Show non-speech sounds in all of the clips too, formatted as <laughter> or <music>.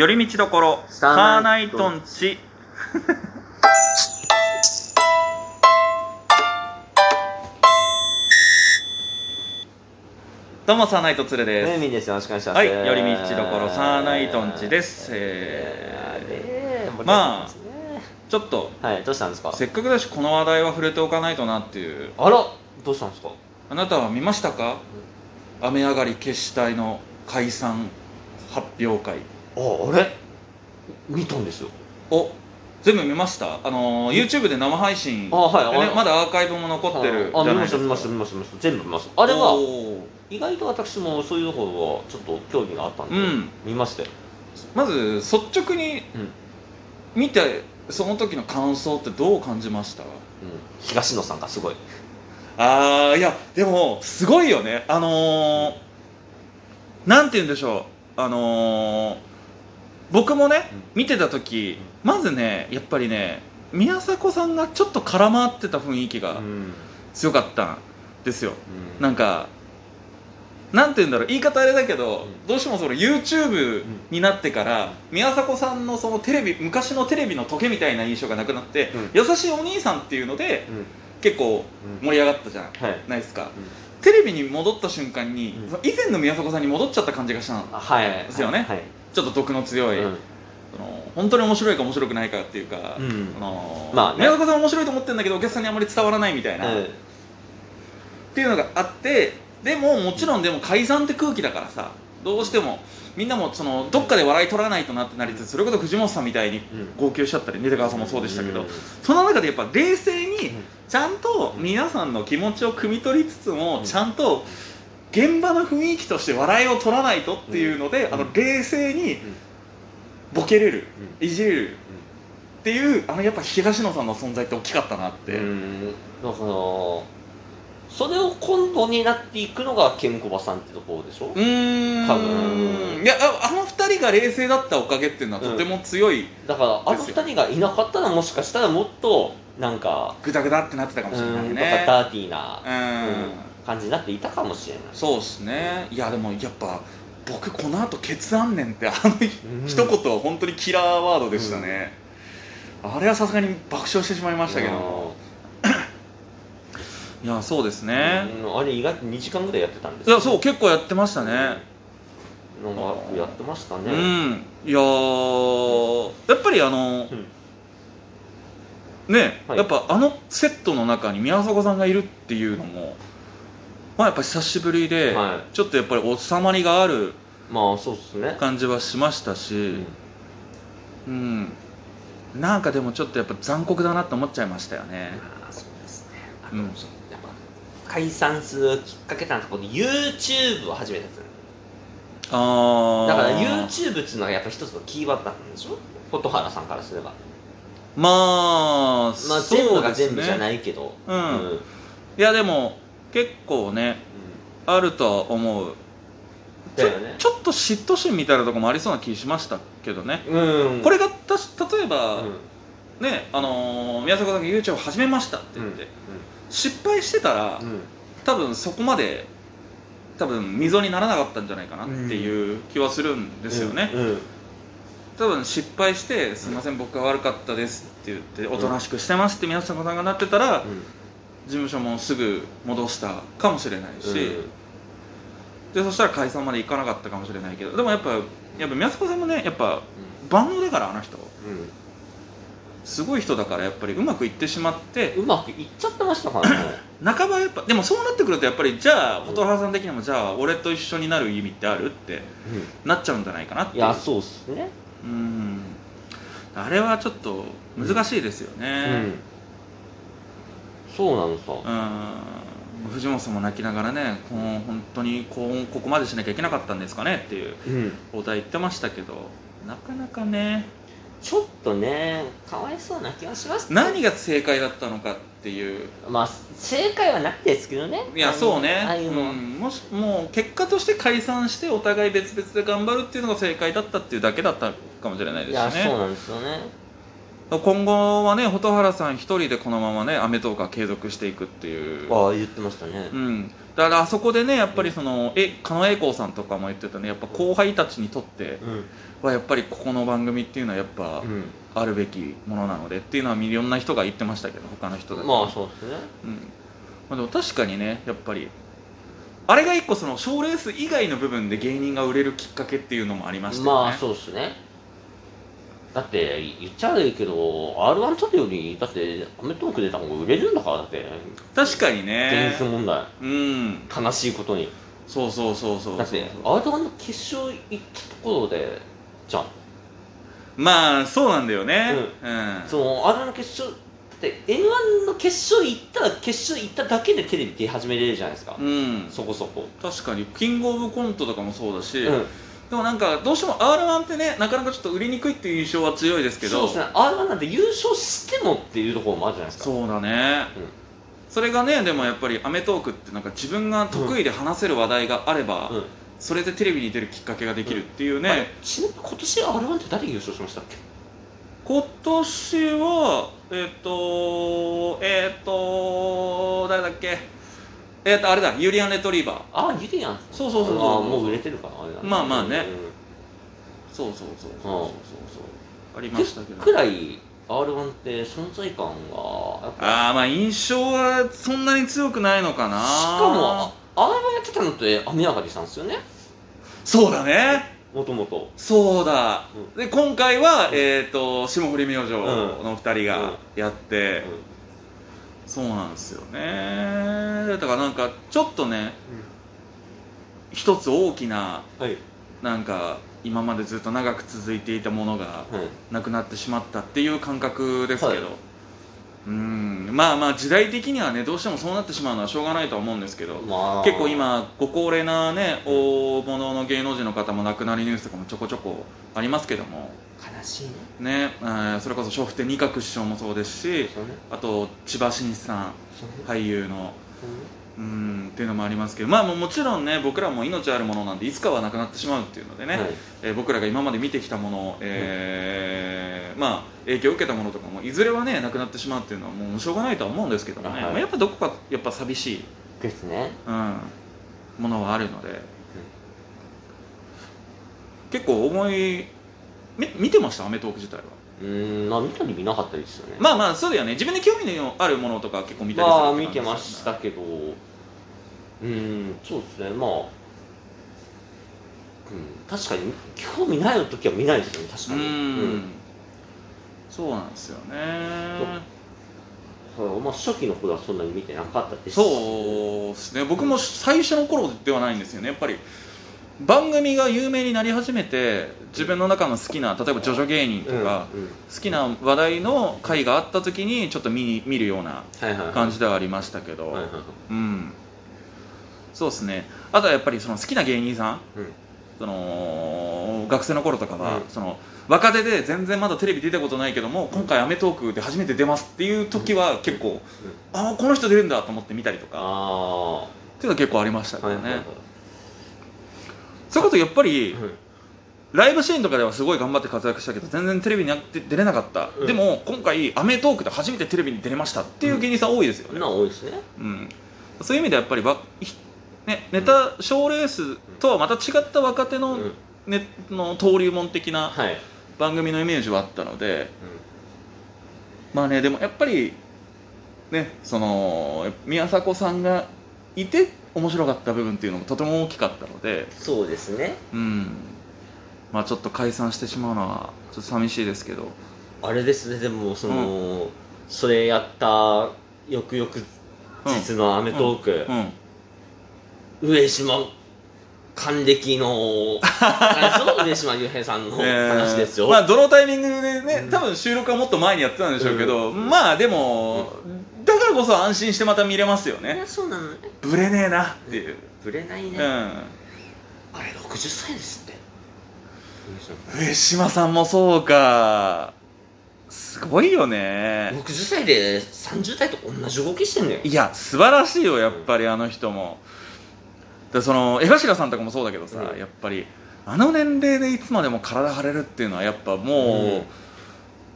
寄り道どころサーナイトンチ。<laughs> どうもサーナイトツルです。ムーミンですよろしくお願いします。はい寄り道どころサーナイトンチです。ええー、まあちょっとはいどうしたんですか？せっかくだしこの話題は触れておかないとなっていう。あらどうしたんですか？あなたは見ましたか？雨上がり決死隊の解散発表会ああれ？見たんですよ。お全部見ました？あのー YouTube で生配信あはいでねあまだアーカイブも残ってるあ見まじゃないですた見ました見ました見ました。全部見ました。あれは意外と私もそういうところはちょっと興味があったんで、うん。見ましたよ、まず率直にうん。見てその時の感想ってどう感じました？うん、東野さんがすごい。あーいやでもすごいよね。あのー、なんて言うんでしょう。あのー、僕もね見てた時まずねやっぱりね宮迫さんがちょっと空回ってた雰囲気がうん。強かったんですよ。うん。なんかなんて言うんだろう言い方あれだけど、うん。どうしてもその YouTube になってから、宮迫さんのそのテレビ昔のテレビの時計みたいな印象がなくなって、うん。優しいお兄さんっていうのでうん。結構うん。盛り上がったじゃん、はい。ないですか、テレビに戻った瞬間に、以前の宮迫さんに戻っちゃった感じがしたのあはい。ですよねはい、ちょっと毒の強い、うん。その本当に面白いか面白くないかっていうか、うん。あのーまあね。宮迫さん面白いと思ってるんだけどお客さんにあまり伝わらないみたいな、うん。っていうのがあってでももちろんでも解散って空気だからさどうしてもみんなもそのどっかで笑い取らないとなってなりつつそれこそ藤本さんみたいにうん。号泣しちゃったり根川さんもそうでしたけど、うん。その中でやっぱ冷静にん。ちゃんと皆さんの気持ちを汲み取りつつもうん。ちゃんと現場の雰囲気として笑いを取らないとっていうので、うん。あの冷静にボケれるいじれるっていうあのやっぱ東野さんの存在って大きかったなって、うん。だからそれを今度になっていくのがケンコバさんってところでしょ？うーん。多分。いやああの二人が冷静だったおかげっていうのはとても強い、だからあの二人がいなかったらもしかしたらもっとなんかグダグダってなってたかもしれないうん。とかねダーティーな。うん、うん感じになっていたかもしれない。そうっすね。いやでもやっぱ僕このあんねんってあのうん一言は本当にキラーワードでしたね、あれはさすがに爆笑してしまいましたけど。いや <coughs> そうですね、うんあれ意外と2時間ぐらいやってたんですいやそう結構やってましたね。なんかやってましたうねん。いやーやっぱりあの、うん。ね、はい。やっぱあのセットの中に宮迫さんがいるっていうのもまあやっぱ久しぶりで、はちょっとやっぱり収まりがあるまあそうっすね。感じはしましたしうん。うん、なんかでもちょっとやっぱ残酷だなって思っちゃいましたよね。あーそうですね。あうん。解散するきっかけとなったこの YouTube を始めたんですよ。ああだから YouTube っていうのがやっぱ一つのキーワードだったんでしょ？蛍原さんからすれば。まあまあ全部が全部じゃいないけど。うん。うん。いやでも結構ねあるとは思う。ちょだよね。ちょっと嫉妬心みたいなところもありそうな気しましたけどね、うん。これがたし例えば、うん。ねあのー宮迫さんが YouTube 始めましたって言って、失敗してたら、うん。多分そこまで多分溝にならなかったんじゃないかなっていう気はするんですよね、うん。うん。多分失敗して「すいません僕が悪かったです」って言っておとなしくしてますって宮迫さんがなってたら、事務所もすぐ戻したかもしれないし、でそしたら解散までいかなかったかもしれないけどでもやっぱやっぱ宮迫さんもねやっぱ万能だからあの人。すごい人だからやっぱりうまくいってしまってうんうまくいっちゃってましたからね。<coughs> 半ばやっぱでもそうなってくるとやっぱりじゃあ蛍原さん的にもじゃあ俺と一緒になる意味ってあるってなっちゃうんじゃないかなっていやそうっすね。うん。あれはちょっと難しいですようねんそうなのさ。うん。藤本さんも泣きながらねこう本当にこうここまでしなきゃいけなかったんですかねっていううん。お題言ってましたけどなかなかね。ちょっとねかわいそうな気がします何が正解だったのかっていう。まあ正解はないですけどね。いやそうね。ああいうの。はうん、もしもう結果として解散してお互い別々で頑張るっていうのが正解だったっていうだけだったかもしれないですしね。いやそうなんですよね今後はね蛍原さん一人でこのままね『アメトーーク』は継続していくっていう。ああ言ってましたね。うん、だからあそこでねやっぱりそのえ狩野英孝さんとかも言ってたね。やっぱ後輩たちにとってうん。はやっぱりここの番組っていうのはやっぱうん。あるべきものなのでっていうのはいろんな人が言ってましたけど他の人まあそうですね。うん。まあ、でも確かにねやっぱりあれが一個その賞レース以外の部分で芸人が売れるきっかけっていうのもありましたよね。まあそうですねだって言っちゃ悪いけど r 1取るよりだってアメトーーク出た方が売れるんだからだって。確かに現ね実問題。うん。悲しいことに。そうそうそうそうだって r 1の決勝行ったところでじゃん。まあそうなんだよね。うん、その r 1の決勝だって m 1の決勝行ったら決勝行っただけでテレビ出始めれるじゃないですか、うん、そこそこ。確かに。キングオブコントとかもそうだし、うんでもなんかどうしても r 1ってねなかなかちょっと売りにくいっていう印象は強いですけど。そうですね。r 1なんて優勝してもっていうところもあるじゃないですか。そうだね、うん。それがねでもやっぱり『アメトーーク』ってなんか自分が得意で話せる話題があれば、うん。それでテレビに出るきっかけができるっていうね、あれちなみに今年 r 1って誰優勝しましたっけ？今年はえっ、とえっ、と誰だっけ？えっ、とあれだユリアン・レトリーバー。あユリアン。そうそうそうそう。あーもう売れてるかなあれだまあまあね。うんそうそうそうそうそうそう。そうありましたけど。くらい r 1って存在感がああまあ印象はそんなに強くないのかな。しかも r 1やってたのって雨上がりさんですよね。そうだね。もともとそうだ、うで今回は、うん。えっ、と霜降り明星の2人がやって、うそうなんですよね。だからなんかちょっとね一つ大きなはい。なんか今までずっと長く続いていたものがはい。なくなってしまったっていう感覚ですけど、はい。うーんまあまあ時代的にはねどうしてもそうなってしまうのはしょうがないとは思うんですけど、まあ。結構今ご高齢なね大物の芸能人の方も亡くなりニュースとかもちょこちょこありますけども。悲しいね。ね、えーそれこそ笑福亭仁鶴師匠もそうですしあと千葉真一さん俳優のそうねうんっていうのもありますけどまあもちろんね僕らも命あるものなんでいつかはなくなってしまうっていうのでね、はい。えー僕らが今まで見てきたもの、えーまあ影響を受けたものとかもいずれはねなくなってしまうっていうのはもうしょうがないとは思うんですけどもね、はい。まあ、やっぱどこかやっぱ寂しい、ですね。うん、ものはあるので、結構思いみ見てました『アメトーーク』自体は。うーんまあ見たり見なかったりですよね。まあまあそうだよね。自分で興味のあるものとか結構見たりするまあ見ってましたけど。うーんそうですね。まあうん確かに興味ない時は見ないですよね確かに。うんそうなんですよね。そう。まあ初期の頃はそんなに見てなかったです。しそうですね。僕も最初の頃ではないんですよね。やっぱり番組が有名になり始めて自分の中の好きな例えばジョジョ芸人とうんうん。か、好きな話題の回があった時にちょっと見に見るような感じではありましたけど、うん。そうですね。あとはやっぱりその好きな芸人さん、うん。その学生の頃とかは、うん。その若手で全然まだテレビ出たことないけども今回『アメトーーク』で初めて出ますっていう時は結構、ああこの人出るんだと思って見たりとかあっていうのは結構ありましたからね、あはいはいはい。そういうことやっぱり、うんライブシーンとかではすごい頑張って活躍したけど全然テレビに出れなかった、うん。でも今回『アメトーーク』で初めてテレビに出れましたっていう芸人さん多いですよね、な多いですね。うん、そういう意味ではやっぱりね、ネタ賞レースとはまた違った若手の,、うんね、の登竜門的なはい。番組のイメージはあったのでまあねでもやっぱりねその宮迫さんがいて面白かった部分っていうのもとても大きかったのでそうですね。うん。まあちょっと解散してしまうのはちょっと寂しいですけど。あれですね。でもその、それやった翌々日の『アメトーーク』うん。上島還暦のそう上島竜兵さんの <laughs> 話ですよ、まあどのタイミングでね、うん。多分収録はもっと前にやってたんでしょうけど、まあでも、だからこそ安心してまた見れますよね。そうなのね。ブレねえなっていう、ぶれないね、うん、あれ60歳ですって。上島さんもそうか。すごいよね。60歳で30代と同じ動きしてんだよ。いや素晴らしいよやっぱりあの人もでその江頭さんとかもそうだけどさ、うん。やっぱりあの年齢でいつまでも体張れるっていうのはやっぱもう、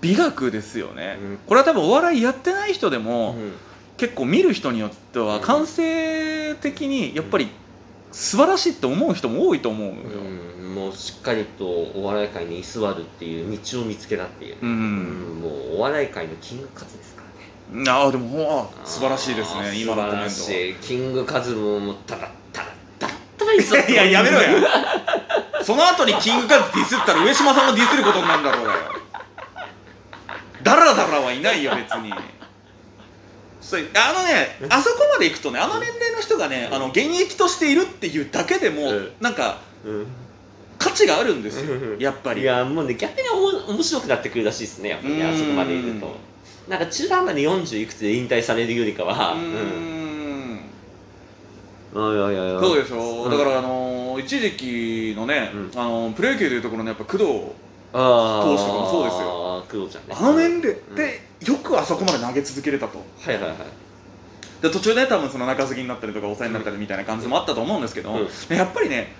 美学ですよね、うん。これは多分お笑いやってない人でも、うん。結構見る人によってはうん。感性的にやっぱり素晴らしいって思う人も多いと思うのよ、うん。もうしっかりとお笑い界に居座るっていう道を見つけたっていう、うん。もうお笑い界のキングカズですからね。ああでもあ素晴らしいですね今のコメントキングカズももうただいややめろや。その後にキングカズディスったら上島さんもディスることになるんだろうがよ。ダラダラはいないよ別に。そうあのねあそこまで行くとねあの年齢の人がねあの現役としているっていうだけでも、うん。なんかうん。価値があるんですようん。やっぱり。いやもうね逆におも面白くなってくるらしいですねやっぱりねうんあそこまでいると。なんか中途半端に40いくつで引退されるよりかはうんそうでしょ、うん。だからあのー一時期のね、うん。あのープロ野球でいうところのやっぱ工藤あ投手とかもそうですよ。よ工藤ちゃんね。あの年齢うん。でよくあそこまで投げ続けれたと。はいはいはい。で途中で多分その中継ぎになったりとか抑えになったりみたいな感じもあったと思うんですけど、うん。やっぱりね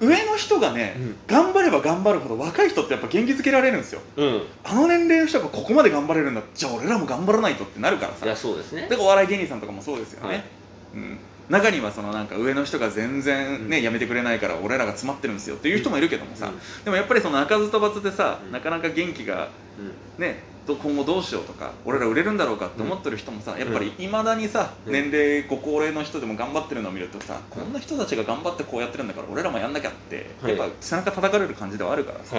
上の人がね、うん。頑張れば頑張るほど若い人ってやっぱ元気づけられるんですよ。うんあの年齢の人がここまで頑張れるんだじゃあ俺らも頑張らないとってなるからさいやそうですねだからお笑い芸人さんとかもそうですよね、はいうん、中にはそのなんか上の人が全然ね、うん。やめてくれないから俺らが詰まってるんですよ。っていう人もいるけどもさ、うん。でもやっぱりその鳴かず飛ばずでさ、うん。なかなか元気がうん。ねど今後どうしようとか俺ら売れるんだろうかって思ってる人もさやっぱりいまだにさ、うん。年齢ご高齢の人でも頑張ってるのを見るとさ、こんな人たちが頑張ってこうやってるんだから俺らもやんなきゃって、はい。やっぱ背中叩かれる感じではあるからさ、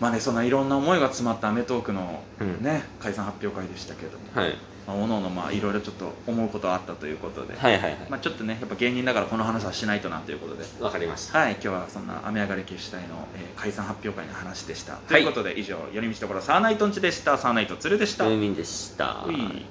まあねそんないろんな思いが詰まった『アメトーーク』のうん。ね解散発表会でしたけれども、はいまあ、おのおのまあいろいろちょっと思うことはあったということで、はいはいはい。まあ、ちょっとねやっぱ芸人だからこの話はしないとなということで。わかりました。はい今日はそんな雨上がり決死隊の、えー解散発表会の話でした、ということで以上寄り道所サーナイトンチでした。サーナイト鶴でした、ムーミンでした。うい